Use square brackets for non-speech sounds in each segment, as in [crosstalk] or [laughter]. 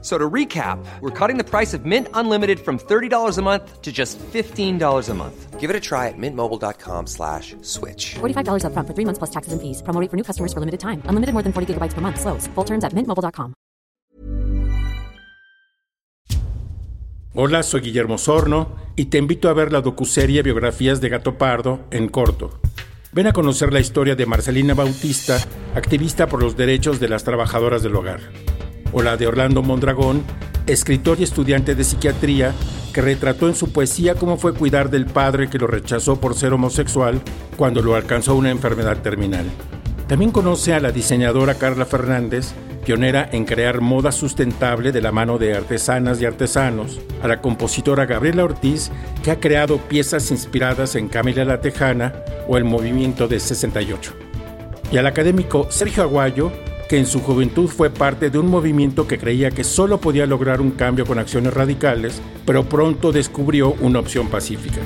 So to recap, we're cutting the price of Mint Unlimited from $30 a month to just $15 a month. Give it a try at mintmobile.com slash switch. $45 up front for three months plus taxes and fees. Promo rate for new customers for limited time. Unlimited more than 40 gigabytes per month. Slows. Full terms at mintmobile.com. Hola, soy Guillermo Sorno y te invito a ver la docuserie Biografías de Gato Pardo en corto. Ven a conocer la historia de Marcelina Bautista, activista por los derechos de las trabajadoras del hogar. O la de Orlando Mondragón, escritor y estudiante de psiquiatría, que retrató en su poesía cómo fue cuidar del padre que lo rechazó por ser homosexual cuando lo alcanzó una enfermedad terminal. También conoce a la diseñadora Carla Fernández, pionera en crear moda sustentable de la mano de artesanas y artesanos, a la compositora Gabriela Ortiz, que ha creado piezas inspiradas en Camila la Tejana o el movimiento de 68. Y al académico Sergio Aguayo, que en su juventud fue parte de un movimiento que creía que solo podía lograr un cambio con acciones radicales, pero pronto descubrió una opción pacífica.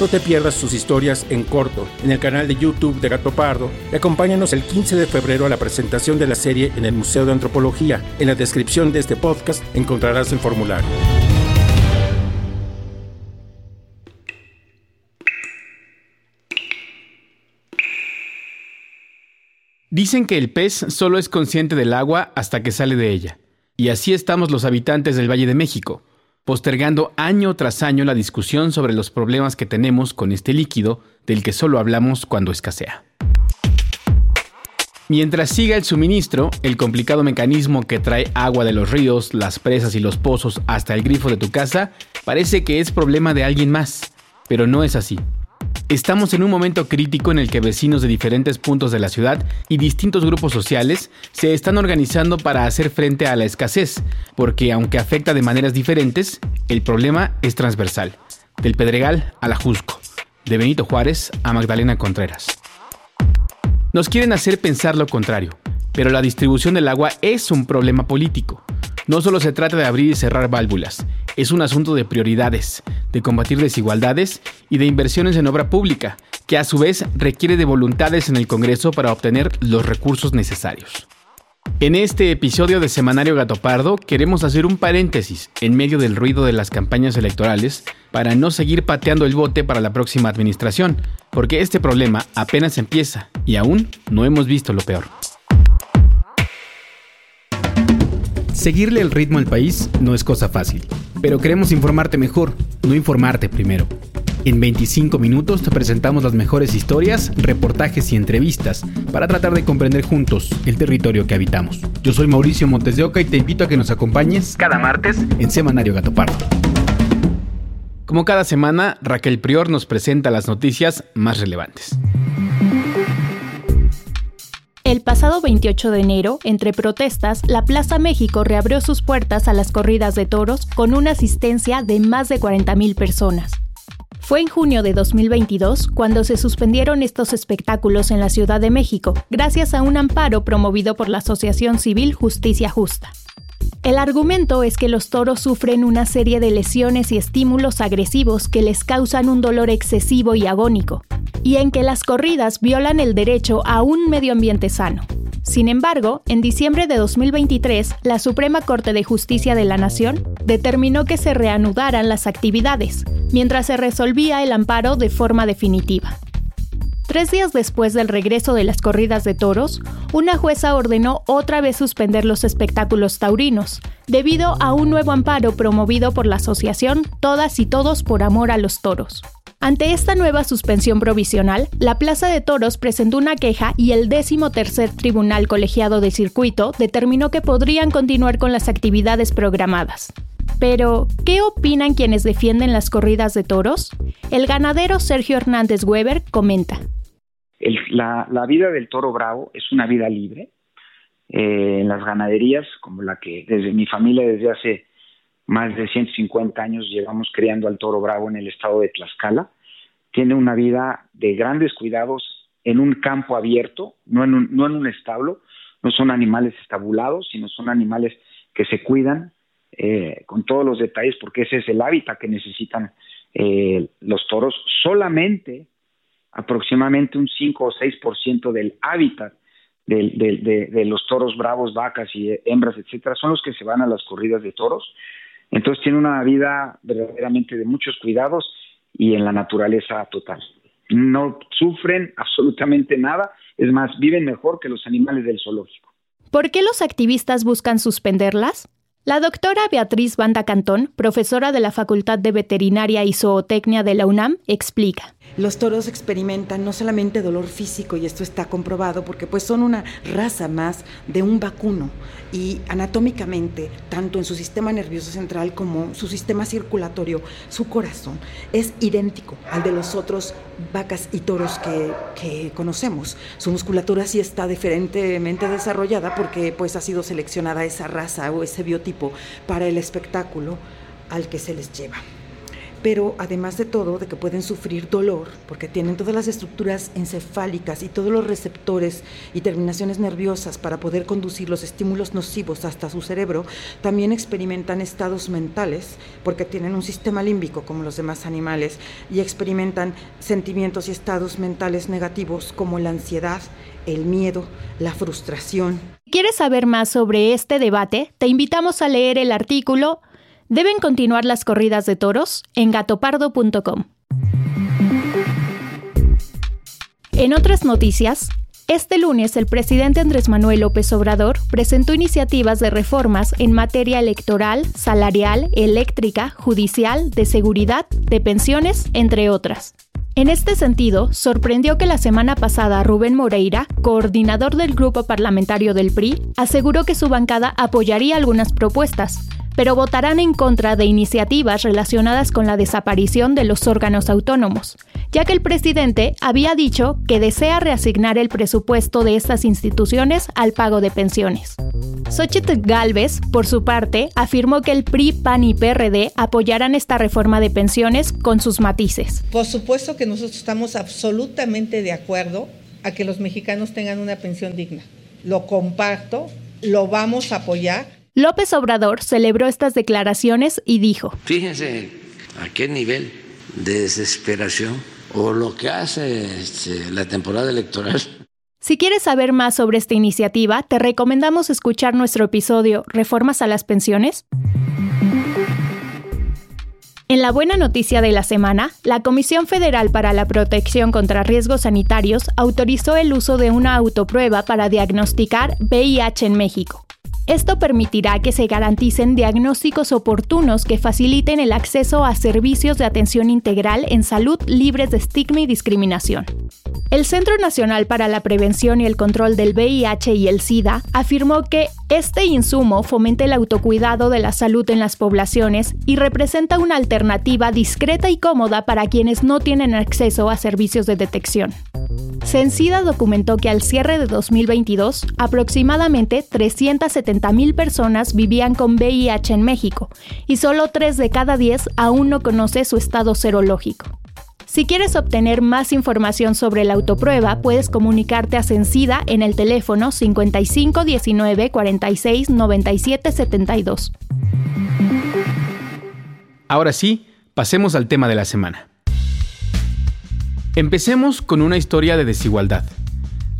No te pierdas sus historias en corto en el canal de YouTube de Gato Pardo y acompáñanos el 15 de febrero a la presentación de la serie en el Museo de Antropología. En la descripción de este podcast encontrarás el formulario. Dicen que el pez solo es consciente del agua hasta que sale de ella. Y así estamos los habitantes del Valle de México, postergando año tras año la discusión sobre los problemas que tenemos con este líquido del que solo hablamos cuando escasea. Mientras siga el suministro, el complicado mecanismo que trae agua de los ríos, las presas y los pozos hasta el grifo de tu casa parece que es problema de alguien más, pero no es así. Estamos en un momento crítico en el que vecinos de diferentes puntos de la ciudad y distintos grupos sociales se están organizando para hacer frente a la escasez, porque aunque afecta de maneras diferentes, el problema es transversal, del Pedregal a la Jusco, de Benito Juárez a Magdalena Contreras. Nos quieren hacer pensar lo contrario, pero la distribución del agua es un problema político. No solo se trata de abrir y cerrar válvulas, es un asunto de prioridades, de combatir desigualdades y de inversiones en obra pública, que a su vez requiere de voluntades en el Congreso para obtener los recursos necesarios. En este episodio de Semanario Gato Pardo queremos hacer un paréntesis en medio del ruido de las campañas electorales para no seguir pateando el bote para la próxima administración, porque este problema apenas empieza y aún no hemos visto lo peor. Seguirle el ritmo al país no es cosa fácil, pero queremos informarte mejor, no informarte primero. En 25 minutos te presentamos las mejores historias, reportajes y entrevistas para tratar de comprender juntos el territorio que habitamos. Yo soy Mauricio Montes de Oca y te invito a que nos acompañes cada martes en Semanario Gatopardo. Como cada semana, Raquel Prior nos presenta las noticias más relevantes. El pasado 28 de enero, entre protestas, la Plaza México reabrió sus puertas a las corridas de toros con una asistencia de más de 40.000 personas. Fue en junio de 2022 cuando se suspendieron estos espectáculos en la Ciudad de México, gracias a un amparo promovido por la Asociación Civil Justicia Justa. El argumento es que los toros sufren una serie de lesiones y estímulos agresivos que les causan un dolor excesivo y agónico, y en que las corridas violan el derecho a un medio ambiente sano. Sin embargo, en diciembre de 2023, la Suprema Corte de Justicia de la Nación determinó que se reanudaran las actividades, mientras se resolvía el amparo de forma definitiva. Tres días después del regreso de las corridas de toros, una jueza ordenó otra vez suspender los espectáculos taurinos, debido a un nuevo amparo promovido por la asociación Todas y Todos por Amor a los Toros. Ante esta nueva suspensión provisional, la Plaza de Toros presentó una queja y el décimo tercer Tribunal Colegiado de Circuito determinó que podrían continuar con las actividades programadas. Pero, ¿qué opinan quienes defienden las corridas de toros? El ganadero Sergio Hernández Weber comenta. La, vida del toro bravo es una vida libre. Eh, en las ganaderías, como la que desde mi familia desde hace más de 150 años llevamos criando al toro bravo en el estado de Tlaxcala. Tiene una vida de grandes cuidados en un campo abierto, no en un, no en un establo, no son animales estabulados, sino son animales que se cuidan eh, con todos los detalles porque ese es el hábitat que necesitan eh, los toros. Solamente aproximadamente un 5 o 6% del hábitat de, los toros bravos, vacas y hembras, etcétera, son los que se van a las corridas de toros. Entonces tiene una vida verdaderamente de muchos cuidados y en la naturaleza total. No sufren absolutamente nada, es más, viven mejor que los animales del zoológico. ¿Por qué los activistas buscan suspenderlas? La doctora Beatriz Banda Cantón, profesora de la Facultad de Veterinaria y Zootecnia de la UNAM, explica. Los toros experimentan no solamente dolor físico, y esto está comprobado, porque pues son una raza más de un vacuno, y anatómicamente, tanto en su sistema nervioso central como su sistema circulatorio, su corazón es idéntico al de los otros vacas y toros que, que conocemos. Su musculatura sí está diferentemente desarrollada porque pues ha sido seleccionada esa raza o ese biotipo para el espectáculo al que se les lleva pero además de todo, de que pueden sufrir dolor, porque tienen todas las estructuras encefálicas y todos los receptores y terminaciones nerviosas para poder conducir los estímulos nocivos hasta su cerebro, también experimentan estados mentales, porque tienen un sistema límbico como los demás animales, y experimentan sentimientos y estados mentales negativos como la ansiedad, el miedo, la frustración. ¿Quieres saber más sobre este debate? Te invitamos a leer el artículo ¿Deben continuar las corridas de toros? En gatopardo.com. En otras noticias, este lunes el presidente Andrés Manuel López Obrador presentó iniciativas de reformas en materia electoral, salarial, eléctrica, judicial, de seguridad, de pensiones, entre otras. En este sentido, sorprendió que la semana pasada Rubén Moreira, coordinador del grupo parlamentario del PRI, aseguró que su bancada apoyaría algunas propuestas, pero votarán en contra de iniciativas relacionadas con la desaparición de los órganos autónomos, ya que el presidente había dicho que desea reasignar el presupuesto de estas instituciones al pago de pensiones. Xochitl Galvez, por su parte, afirmó que el PRI, PAN y PRD apoyarán esta reforma de pensiones con sus matices. Por supuesto que nosotros estamos absolutamente de acuerdo a que los mexicanos tengan una pensión digna. Lo comparto, lo vamos a apoyar López Obrador celebró estas declaraciones y dijo, Fíjense a qué nivel de desesperación o lo que hace este, la temporada electoral. Si quieres saber más sobre esta iniciativa, te recomendamos escuchar nuestro episodio Reformas a las pensiones. En la buena noticia de la semana, la Comisión Federal para la Protección contra Riesgos Sanitarios autorizó el uso de una autoprueba para diagnosticar VIH en México. Esto permitirá que se garanticen diagnósticos oportunos que faciliten el acceso a servicios de atención integral en salud libres de estigma y discriminación. El Centro Nacional para la Prevención y el Control del VIH y el SIDA afirmó que este insumo fomenta el autocuidado de la salud en las poblaciones y representa una alternativa discreta y cómoda para quienes no tienen acceso a servicios de detección. Censida documentó que al cierre de 2022, aproximadamente 370.000 personas vivían con VIH en México y solo 3 de cada 10 aún no conoce su estado serológico. Si quieres obtener más información sobre la autoprueba, puedes comunicarte a Censida en el teléfono 55 19 46 97 72. Ahora sí, pasemos al tema de la semana. Empecemos con una historia de desigualdad.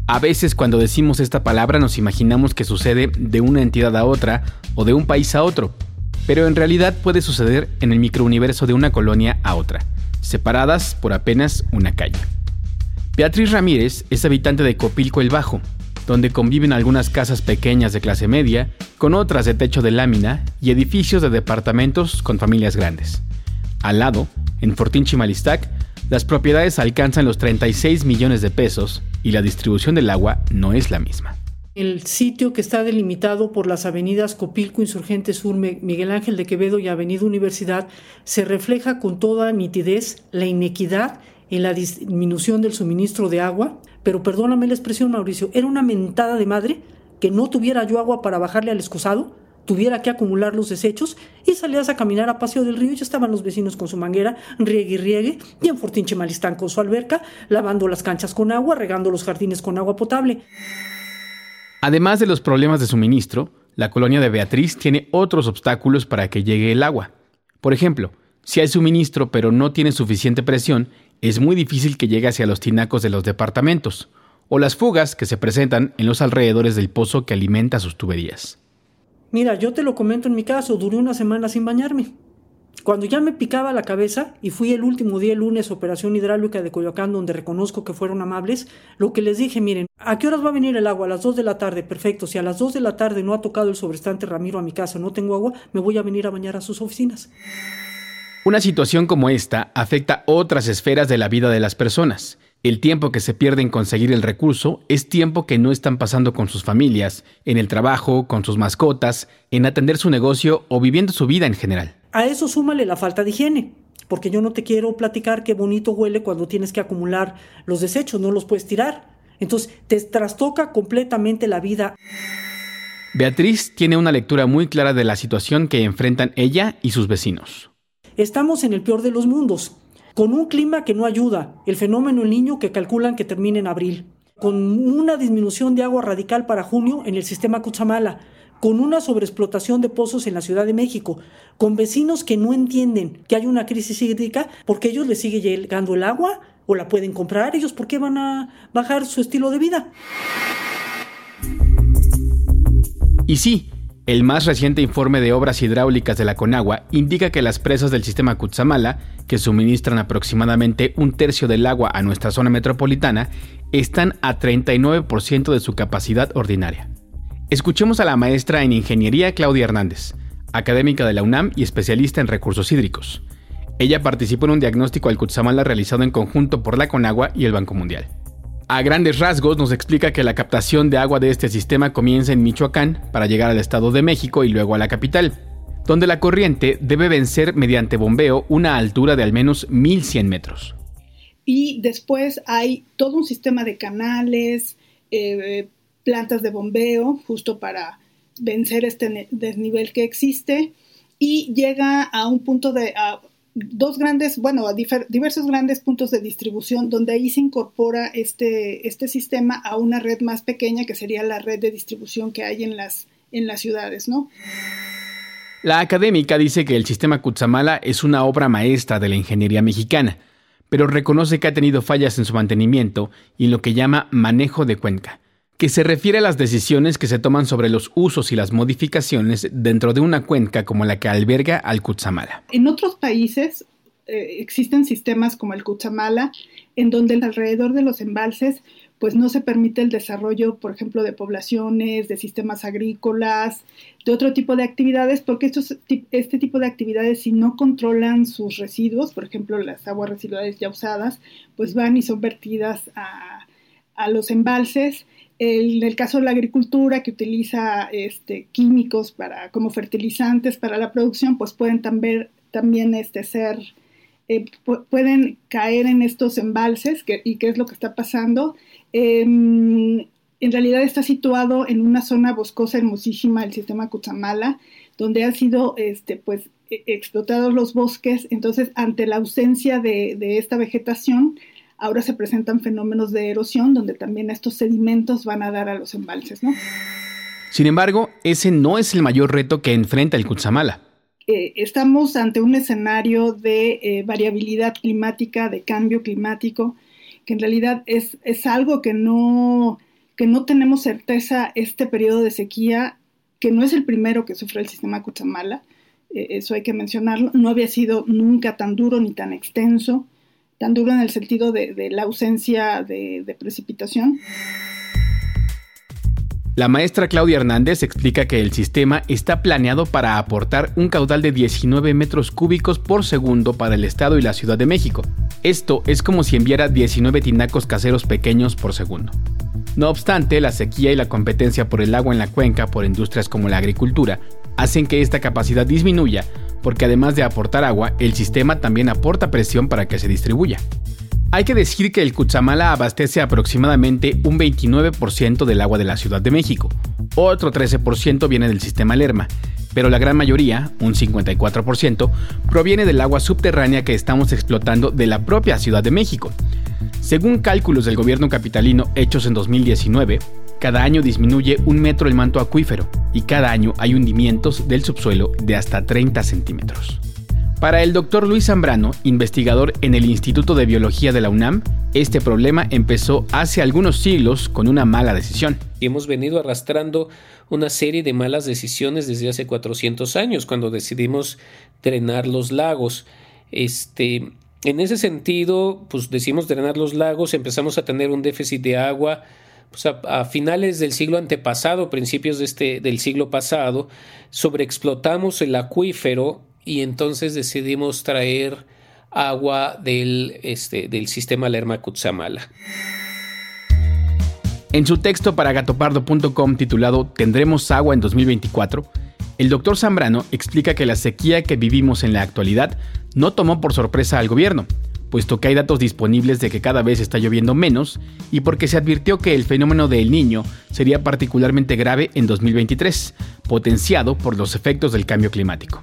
A veces cuando decimos esta palabra nos imaginamos que sucede de una entidad a otra o de un país a otro, pero en realidad puede suceder en el microuniverso de una colonia a otra, separadas por apenas una calle. Beatriz Ramírez es habitante de Copilco el Bajo, donde conviven algunas casas pequeñas de clase media, con otras de techo de lámina y edificios de departamentos con familias grandes. Al lado, en Fortín Chimalistac, las propiedades alcanzan los 36 millones de pesos y la distribución del agua no es la misma. El sitio que está delimitado por las avenidas Copilco, Insurgente Sur, Miguel Ángel de Quevedo y Avenida Universidad se refleja con toda nitidez la inequidad en la disminución del suministro de agua. Pero perdóname la expresión, Mauricio, era una mentada de madre que no tuviera yo agua para bajarle al excusado tuviera que acumular los desechos y salías a caminar a Paseo del Río y ya estaban los vecinos con su manguera, riegue y riegue, y en Fortín Chemalistán con su alberca, lavando las canchas con agua, regando los jardines con agua potable. Además de los problemas de suministro, la colonia de Beatriz tiene otros obstáculos para que llegue el agua. Por ejemplo, si hay suministro pero no tiene suficiente presión, es muy difícil que llegue hacia los tinacos de los departamentos, o las fugas que se presentan en los alrededores del pozo que alimenta sus tuberías. Mira, yo te lo comento en mi caso, duré una semana sin bañarme. Cuando ya me picaba la cabeza y fui el último día el lunes operación hidráulica de Coyoacán donde reconozco que fueron amables, lo que les dije, miren, ¿a qué horas va a venir el agua? A las 2 de la tarde, perfecto. Si a las 2 de la tarde no ha tocado el sobrestante Ramiro a mi casa, no tengo agua, me voy a venir a bañar a sus oficinas. Una situación como esta afecta otras esferas de la vida de las personas. El tiempo que se pierde en conseguir el recurso es tiempo que no están pasando con sus familias, en el trabajo, con sus mascotas, en atender su negocio o viviendo su vida en general. A eso súmale la falta de higiene, porque yo no te quiero platicar qué bonito huele cuando tienes que acumular los desechos, no los puedes tirar. Entonces te trastoca completamente la vida. Beatriz tiene una lectura muy clara de la situación que enfrentan ella y sus vecinos. Estamos en el peor de los mundos con un clima que no ayuda, el fenómeno El Niño que calculan que termine en abril, con una disminución de agua radical para junio en el sistema Cuchamala, con una sobreexplotación de pozos en la Ciudad de México, con vecinos que no entienden que hay una crisis hídrica porque ellos les sigue llegando el agua o la pueden comprar, ellos por qué van a bajar su estilo de vida. Y sí, el más reciente informe de obras hidráulicas de la Conagua indica que las presas del sistema Cutzamala, que suministran aproximadamente un tercio del agua a nuestra zona metropolitana, están a 39% de su capacidad ordinaria. Escuchemos a la maestra en Ingeniería Claudia Hernández, académica de la UNAM y especialista en recursos hídricos. Ella participó en un diagnóstico al Cutzamala realizado en conjunto por la Conagua y el Banco Mundial. A grandes rasgos nos explica que la captación de agua de este sistema comienza en Michoacán para llegar al Estado de México y luego a la capital, donde la corriente debe vencer mediante bombeo una altura de al menos 1100 metros. Y después hay todo un sistema de canales, eh, plantas de bombeo, justo para vencer este desnivel que existe, y llega a un punto de, dos grandes, bueno, a diversos grandes puntos de distribución donde ahí se incorpora este, este sistema a una red más pequeña que sería la red de distribución que hay en las, en las ciudades, ¿no? La académica dice que el sistema Cutzamala es una obra maestra de la ingeniería mexicana, pero reconoce que ha tenido fallas en su mantenimiento y en lo que llama manejo de cuenca que se refiere a las decisiones que se toman sobre los usos y las modificaciones dentro de una cuenca como la que alberga al Cutzamala. En otros países eh, existen sistemas como el Cutzamala, en donde alrededor de los embalses pues no se permite el desarrollo, por ejemplo, de poblaciones, de sistemas agrícolas, de otro tipo de actividades, porque estos, este tipo de actividades, si no controlan sus residuos, por ejemplo, las aguas residuales ya usadas, pues van y son vertidas a, a los embalses en el caso de la agricultura que utiliza este, químicos para, como fertilizantes para la producción, pues pueden también, también este, ser, eh, pueden caer en estos embalses y qué es lo que está pasando. Em, en realidad está situado en una zona boscosa hermosísima del sistema Cuchamala, donde han sido este, pues, e, explotados los bosques. Entonces, ante la ausencia de esta vegetación, ahora se presentan fenómenos de erosión donde también estos sedimentos van a dar a los embalses, ¿no? Sin embargo, ese no es el mayor reto que enfrenta el Cutzamala. Eh, estamos ante un escenario de eh, variabilidad climática, de cambio climático, que en realidad es, es algo que no, que no tenemos certeza este periodo de sequía, que no es el primero que sufre el sistema Cutzamala, eh, eso hay que mencionarlo, no había sido nunca tan duro ni tan extenso tan duro en el sentido de, la ausencia de, de precipitación. La maestra Claudia Hernández explica que el sistema está planeado para aportar un caudal de 19 metros cúbicos por segundo para el Estado y la Ciudad de México. Esto es como si enviara 19 tinacos caseros pequeños por segundo. No obstante, la sequía y la competencia por el agua en la cuenca por industrias como la agricultura hacen que esta capacidad disminuya porque además de aportar agua, el sistema también aporta presión para que se distribuya. Hay que decir que el Cuchamala abastece aproximadamente un 29% del agua de la Ciudad de México. Otro 13% viene del sistema Lerma, pero la gran mayoría, un 54%, proviene del agua subterránea que estamos explotando de la propia Ciudad de México. Según cálculos del gobierno capitalino hechos en 2019, cada año disminuye un metro el manto acuífero y cada año hay hundimientos del subsuelo de hasta 30 centímetros. Para el doctor Luis Zambrano, investigador en el Instituto de Biología de la UNAM, este problema empezó hace algunos siglos con una mala decisión. Hemos venido arrastrando una serie de malas decisiones desde hace 400 años, cuando decidimos drenar los lagos. Este, en ese sentido, pues decimos drenar los lagos, empezamos a tener un déficit de agua a, finales del siglo antepasado, principios de este, del siglo pasado, sobreexplotamos el acuífero y entonces decidimos traer agua del, este, del sistema Lerma-Cutzamala. En su texto para gatopardo.com titulado ¿Tendremos agua en 2024? El doctor Zambrano explica que la sequía que vivimos en la actualidad no tomó por sorpresa al gobierno, puesto que hay datos disponibles de que cada vez está lloviendo menos y porque se advirtió que el fenómeno del niño sería particularmente grave en 2023, potenciado por los efectos del cambio climático.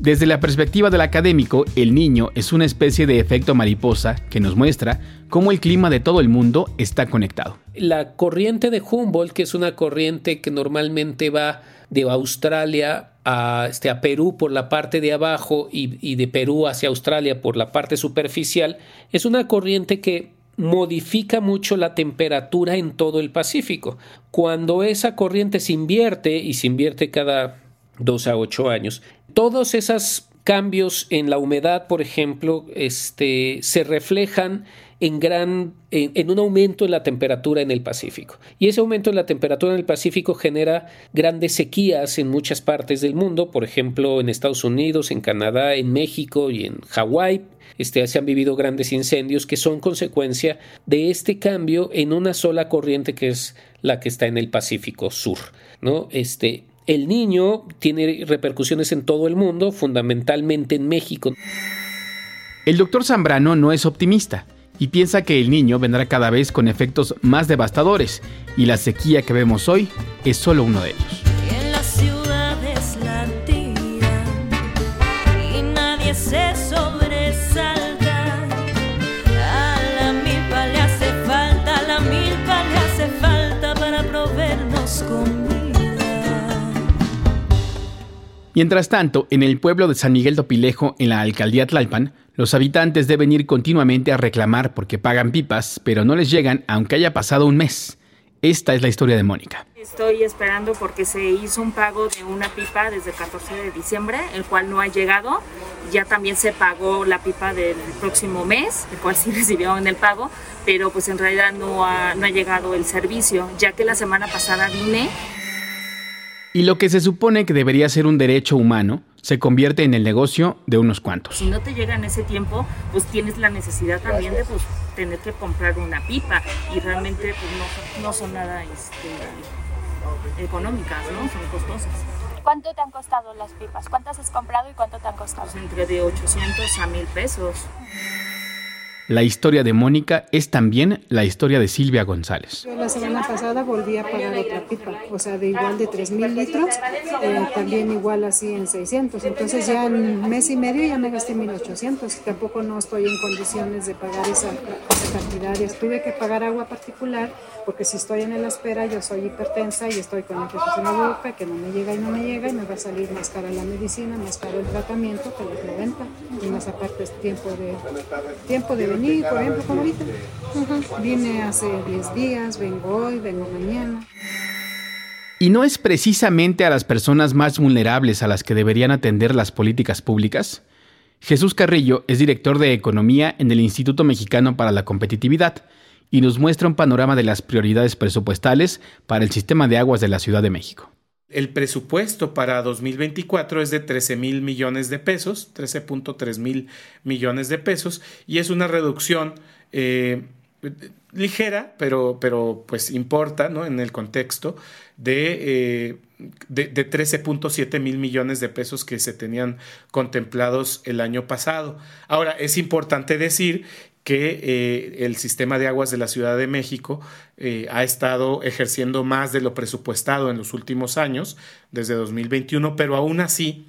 Desde la perspectiva del académico, el niño es una especie de efecto mariposa que nos muestra cómo el clima de todo el mundo está conectado. La corriente de Humboldt, que es una corriente que normalmente va de Australia a, este, a Perú por la parte de abajo y, y de Perú hacia Australia por la parte superficial, es una corriente que modifica mucho la temperatura en todo el Pacífico. Cuando esa corriente se invierte, y se invierte cada dos a ocho años, todos esos cambios en la humedad, por ejemplo, este, se reflejan en, gran, en, un aumento en la temperatura en el Pacífico. Y ese aumento en la temperatura en el Pacífico genera grandes sequías en muchas partes del mundo, por ejemplo en Estados Unidos, en Canadá, en México y en Hawái. Este, se han vivido grandes incendios que son consecuencia de este cambio en una sola corriente que es la que está en el Pacífico Sur. ¿no? Este, el niño tiene repercusiones en todo el mundo, fundamentalmente en México. El doctor Zambrano no es optimista y piensa que el niño vendrá cada vez con efectos más devastadores y la sequía que vemos hoy es solo uno de ellos. Mientras tanto, en el pueblo de San Miguel Topilejo, en la alcaldía Tlalpan, los habitantes deben ir continuamente a reclamar porque pagan pipas, pero no les llegan aunque haya pasado un mes. Esta es la historia de Mónica. Estoy esperando porque se hizo un pago de una pipa desde el 14 de diciembre, el cual no ha llegado. Ya también se pagó la pipa del próximo mes, el cual sí [laughs] recibieron el pago, pero pues en realidad no ha llegado el servicio, ya que la semana pasada vine. Y lo que se supone que debería ser un derecho humano, se convierte en el negocio de unos cuantos. Si no te llega en ese tiempo, pues tienes la necesidad también de pues, tener que comprar una pipa y realmente pues, no, son nada este, económicas, ¿no? Son costosas. ¿Cuánto te han costado las pipas? ¿Cuántas has comprado y cuánto te han costado? Pues entre de 800 a 1000 pesos. La historia de Mónica es también la historia de Silvia González. la semana pasada volví a pagar otra pipa, o sea, de igual de 3.000 litros, eh, también igual así en 600. Entonces ya en mes y medio ya me gasté 1.800. Tampoco no estoy en condiciones de pagar esa, esa cantidad. Tuve que pagar agua particular porque si estoy en la espera yo soy hipertensa y estoy con el en la boca que no me llega y no me llega y me va a salir más cara la medicina, más caro el tratamiento que la reventa y más aparte es tiempo de, tiempo de Vine hace 10 días, vengo hoy, vengo mañana. ¿Y no es precisamente a las personas más vulnerables a las que deberían atender las políticas públicas? Jesús Carrillo es director de Economía en el Instituto Mexicano para la Competitividad y nos muestra un panorama de las prioridades presupuestales para el sistema de aguas de la Ciudad de México. El presupuesto para 2024 es de 13 mil millones de pesos, 13.3 mil millones de pesos, y es una reducción eh, ligera, pero, pero pues importa ¿no? en el contexto de, eh, de, de 13.7 mil millones de pesos que se tenían contemplados el año pasado. Ahora, es importante decir que eh, el sistema de aguas de la Ciudad de México eh, ha estado ejerciendo más de lo presupuestado en los últimos años, desde 2021, pero aún así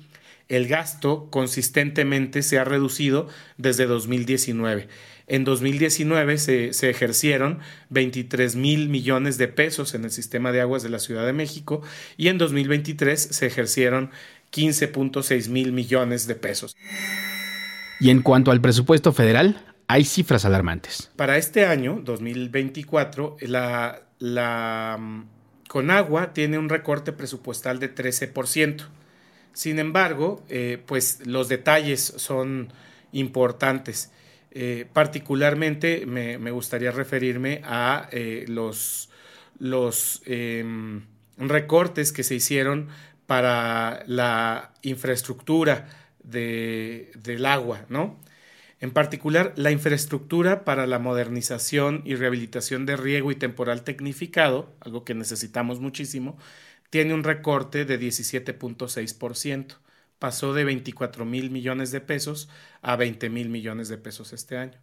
el gasto consistentemente se ha reducido desde 2019. En 2019 se, se, ejercieron 23 mil millones de pesos en el sistema de aguas de la Ciudad de México y en 2023 se ejercieron 15.6 mil millones de pesos. Y en cuanto al presupuesto federal, hay cifras alarmantes. Para este año, 2024, la, la mm, Conagua tiene un recorte presupuestal de 13%. Sin embargo, eh, pues los detalles son importantes. Eh, particularmente me, gustaría referirme a eh, los, eh, recortes que se hicieron para la infraestructura de, del agua, ¿no? En particular, la infraestructura para la modernización y rehabilitación de riego y temporal tecnificado, algo que necesitamos muchísimo, tiene un recorte de 17.6%. Pasó de 24 mil millones de pesos a 20 mil millones de pesos este año.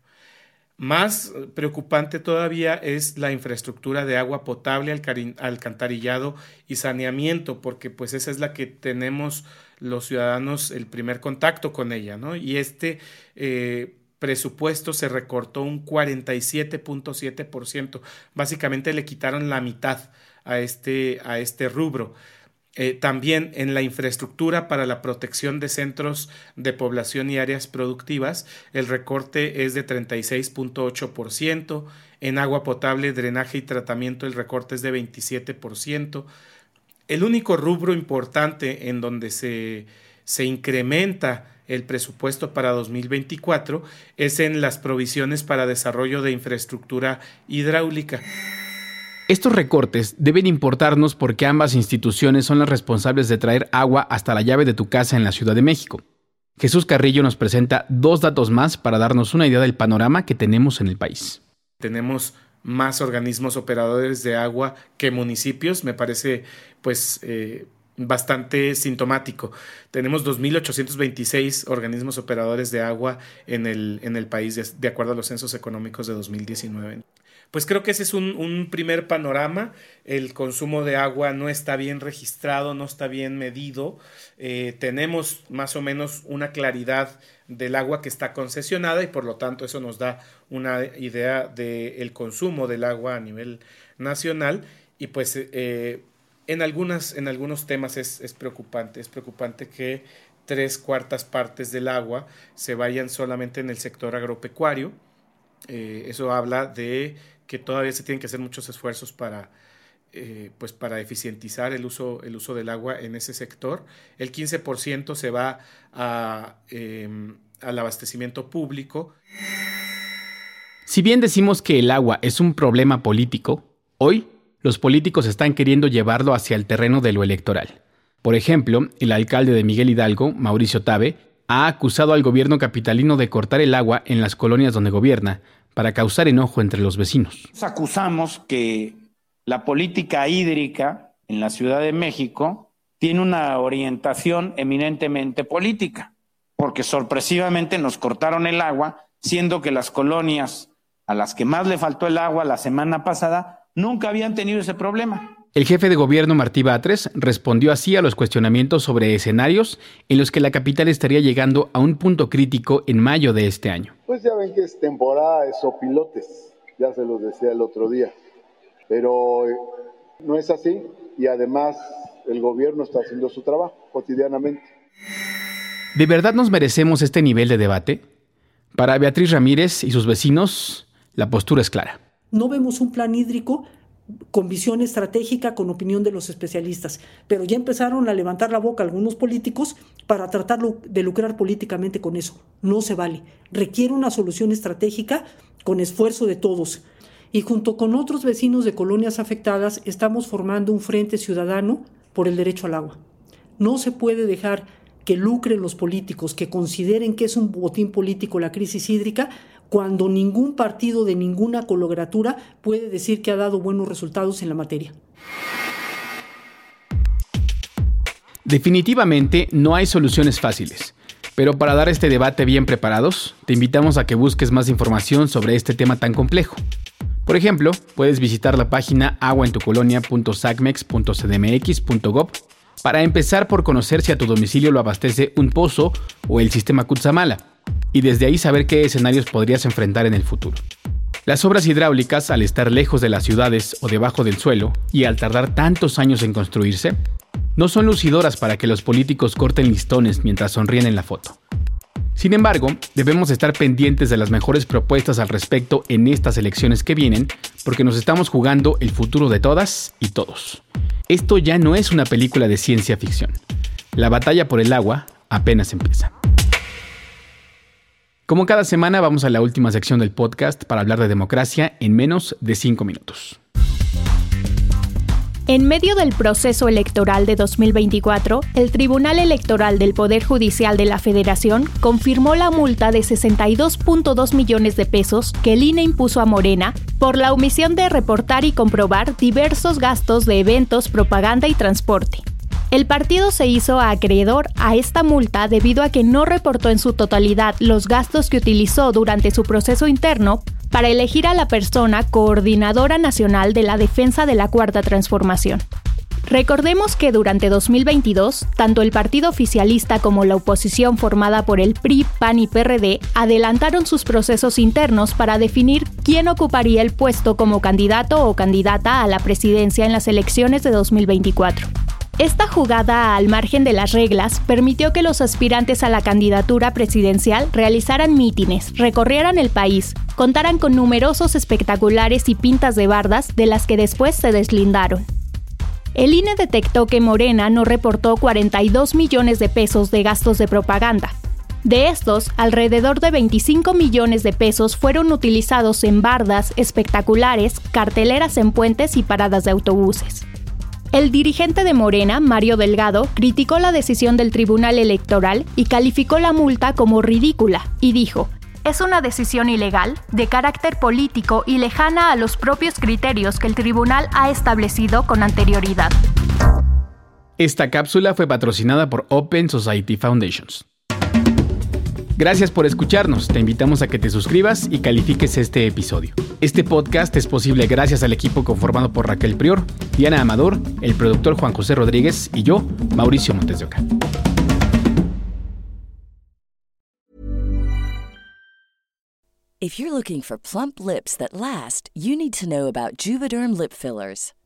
Más preocupante todavía es la infraestructura de agua potable, alcantarillado y saneamiento, porque pues esa es la que tenemos los ciudadanos el primer contacto con ella, ¿no? Y este eh, presupuesto se recortó un 47.7%. Básicamente le quitaron la mitad a este, a este rubro. Eh, también en la infraestructura para la protección de centros de población y áreas productivas, el recorte es de 36.8%. En agua potable, drenaje y tratamiento, el recorte es de 27%. El único rubro importante en donde se, se incrementa el presupuesto para 2024 es en las provisiones para desarrollo de infraestructura hidráulica. Estos recortes deben importarnos porque ambas instituciones son las responsables de traer agua hasta la llave de tu casa en la Ciudad de México. Jesús Carrillo nos presenta dos datos más para darnos una idea del panorama que tenemos en el país. Tenemos más organismos operadores de agua que municipios, me parece pues eh, bastante sintomático. Tenemos 2.826 organismos operadores de agua en el, en el país, de, de acuerdo a los censos económicos de 2019 pues creo que ese es un, primer panorama. El consumo de agua no está bien registrado, no está bien medido. Eh, tenemos más o menos una claridad del agua que está concesionada y por lo tanto eso nos da una idea del consumo del agua a nivel nacional y pues eh, en, algunas, en algunos temas es, es preocupante. Es preocupante que tres cuartas partes del agua se vayan solamente en el sector agropecuario. Eh, eso habla de que todavía se tienen que hacer muchos esfuerzos para, eh, pues para eficientizar el uso, el uso del agua en ese sector. El 15% se va eh, al abastecimiento público. Si bien decimos que el agua es un problema político, hoy los políticos están queriendo llevarlo hacia el terreno de lo electoral. Por ejemplo, el alcalde de Miguel Hidalgo, Mauricio Tabe, ha acusado al gobierno capitalino de cortar el agua en las colonias donde gobierna, para causar enojo entre los vecinos. Acusamos que la política hídrica en la Ciudad de México tiene una orientación eminentemente política, porque sorpresivamente nos cortaron el agua, siendo que las colonias a las que más le faltó el agua la semana pasada nunca habían tenido ese problema. El jefe de gobierno Martí Batres respondió así a los cuestionamientos sobre escenarios en los que la capital estaría llegando a un punto crítico en mayo de este año. Pues ya ven que es temporada de sopilotes, ya se los decía el otro día, pero eh, no es así y además el gobierno está haciendo su trabajo cotidianamente. ¿De verdad nos merecemos este nivel de debate? Para Beatriz Ramírez y sus vecinos, la postura es clara. No vemos un plan hídrico con visión estratégica, con opinión de los especialistas. Pero ya empezaron a levantar la boca algunos políticos para tratar de lucrar políticamente con eso. No se vale. Requiere una solución estratégica con esfuerzo de todos. Y junto con otros vecinos de colonias afectadas estamos formando un frente ciudadano por el derecho al agua. No se puede dejar que lucren los políticos, que consideren que es un botín político la crisis hídrica, cuando ningún partido de ninguna coloratura puede decir que ha dado buenos resultados en la materia. Definitivamente no hay soluciones fáciles, Pero para dar este debate bien preparados, te invitamos a que busques más información sobre este tema tan complejo. Por ejemplo, puedes visitar la página aguaentucolonia.sacmex.cdmx.gov para empezar por conocer si a tu domicilio lo abastece un pozo o el sistema Kutsamala, y desde ahí saber qué escenarios podrías enfrentar en el futuro. Las obras hidráulicas, al estar lejos de las ciudades o debajo del suelo, y al tardar tantos años en construirse, no son lucidoras para que los políticos corten listones mientras sonríen en la foto. Sin embargo, debemos estar pendientes de las mejores propuestas al respecto en estas elecciones que vienen, porque nos estamos jugando el futuro de todas y todos. Esto ya no es una película de ciencia ficción. La batalla por el agua apenas empieza. Como cada semana vamos a la última sección del podcast para hablar de democracia en menos de 5 minutos. En medio del proceso electoral de 2024, el Tribunal Electoral del Poder Judicial de la Federación confirmó la multa de 62.2 millones de pesos que el INE impuso a Morena por la omisión de reportar y comprobar diversos gastos de eventos, propaganda y transporte. El partido se hizo acreedor a esta multa debido a que no reportó en su totalidad los gastos que utilizó durante su proceso interno para elegir a la persona coordinadora nacional de la defensa de la Cuarta Transformación. Recordemos que durante 2022, tanto el partido oficialista como la oposición formada por el PRI, PAN y PRD adelantaron sus procesos internos para definir quién ocuparía el puesto como candidato o candidata a la presidencia en las elecciones de 2024. Esta jugada al margen de las reglas permitió que los aspirantes a la candidatura presidencial realizaran mítines, recorrieran el país, contaran con numerosos espectaculares y pintas de bardas de las que después se deslindaron. El INE detectó que Morena no reportó 42 millones de pesos de gastos de propaganda. De estos, alrededor de 25 millones de pesos fueron utilizados en bardas, espectaculares, carteleras en puentes y paradas de autobuses. El dirigente de Morena, Mario Delgado, criticó la decisión del Tribunal Electoral y calificó la multa como ridícula y dijo, es una decisión ilegal, de carácter político y lejana a los propios criterios que el tribunal ha establecido con anterioridad. Esta cápsula fue patrocinada por Open Society Foundations. Gracias por escucharnos. Te invitamos a que te suscribas y califiques este episodio. Este podcast es posible gracias al equipo conformado por Raquel Prior, Diana Amador, el productor Juan José Rodríguez y yo, Mauricio Montes de Oca. If you're looking for plump lips that last, you need to know about Juvederm lip fillers.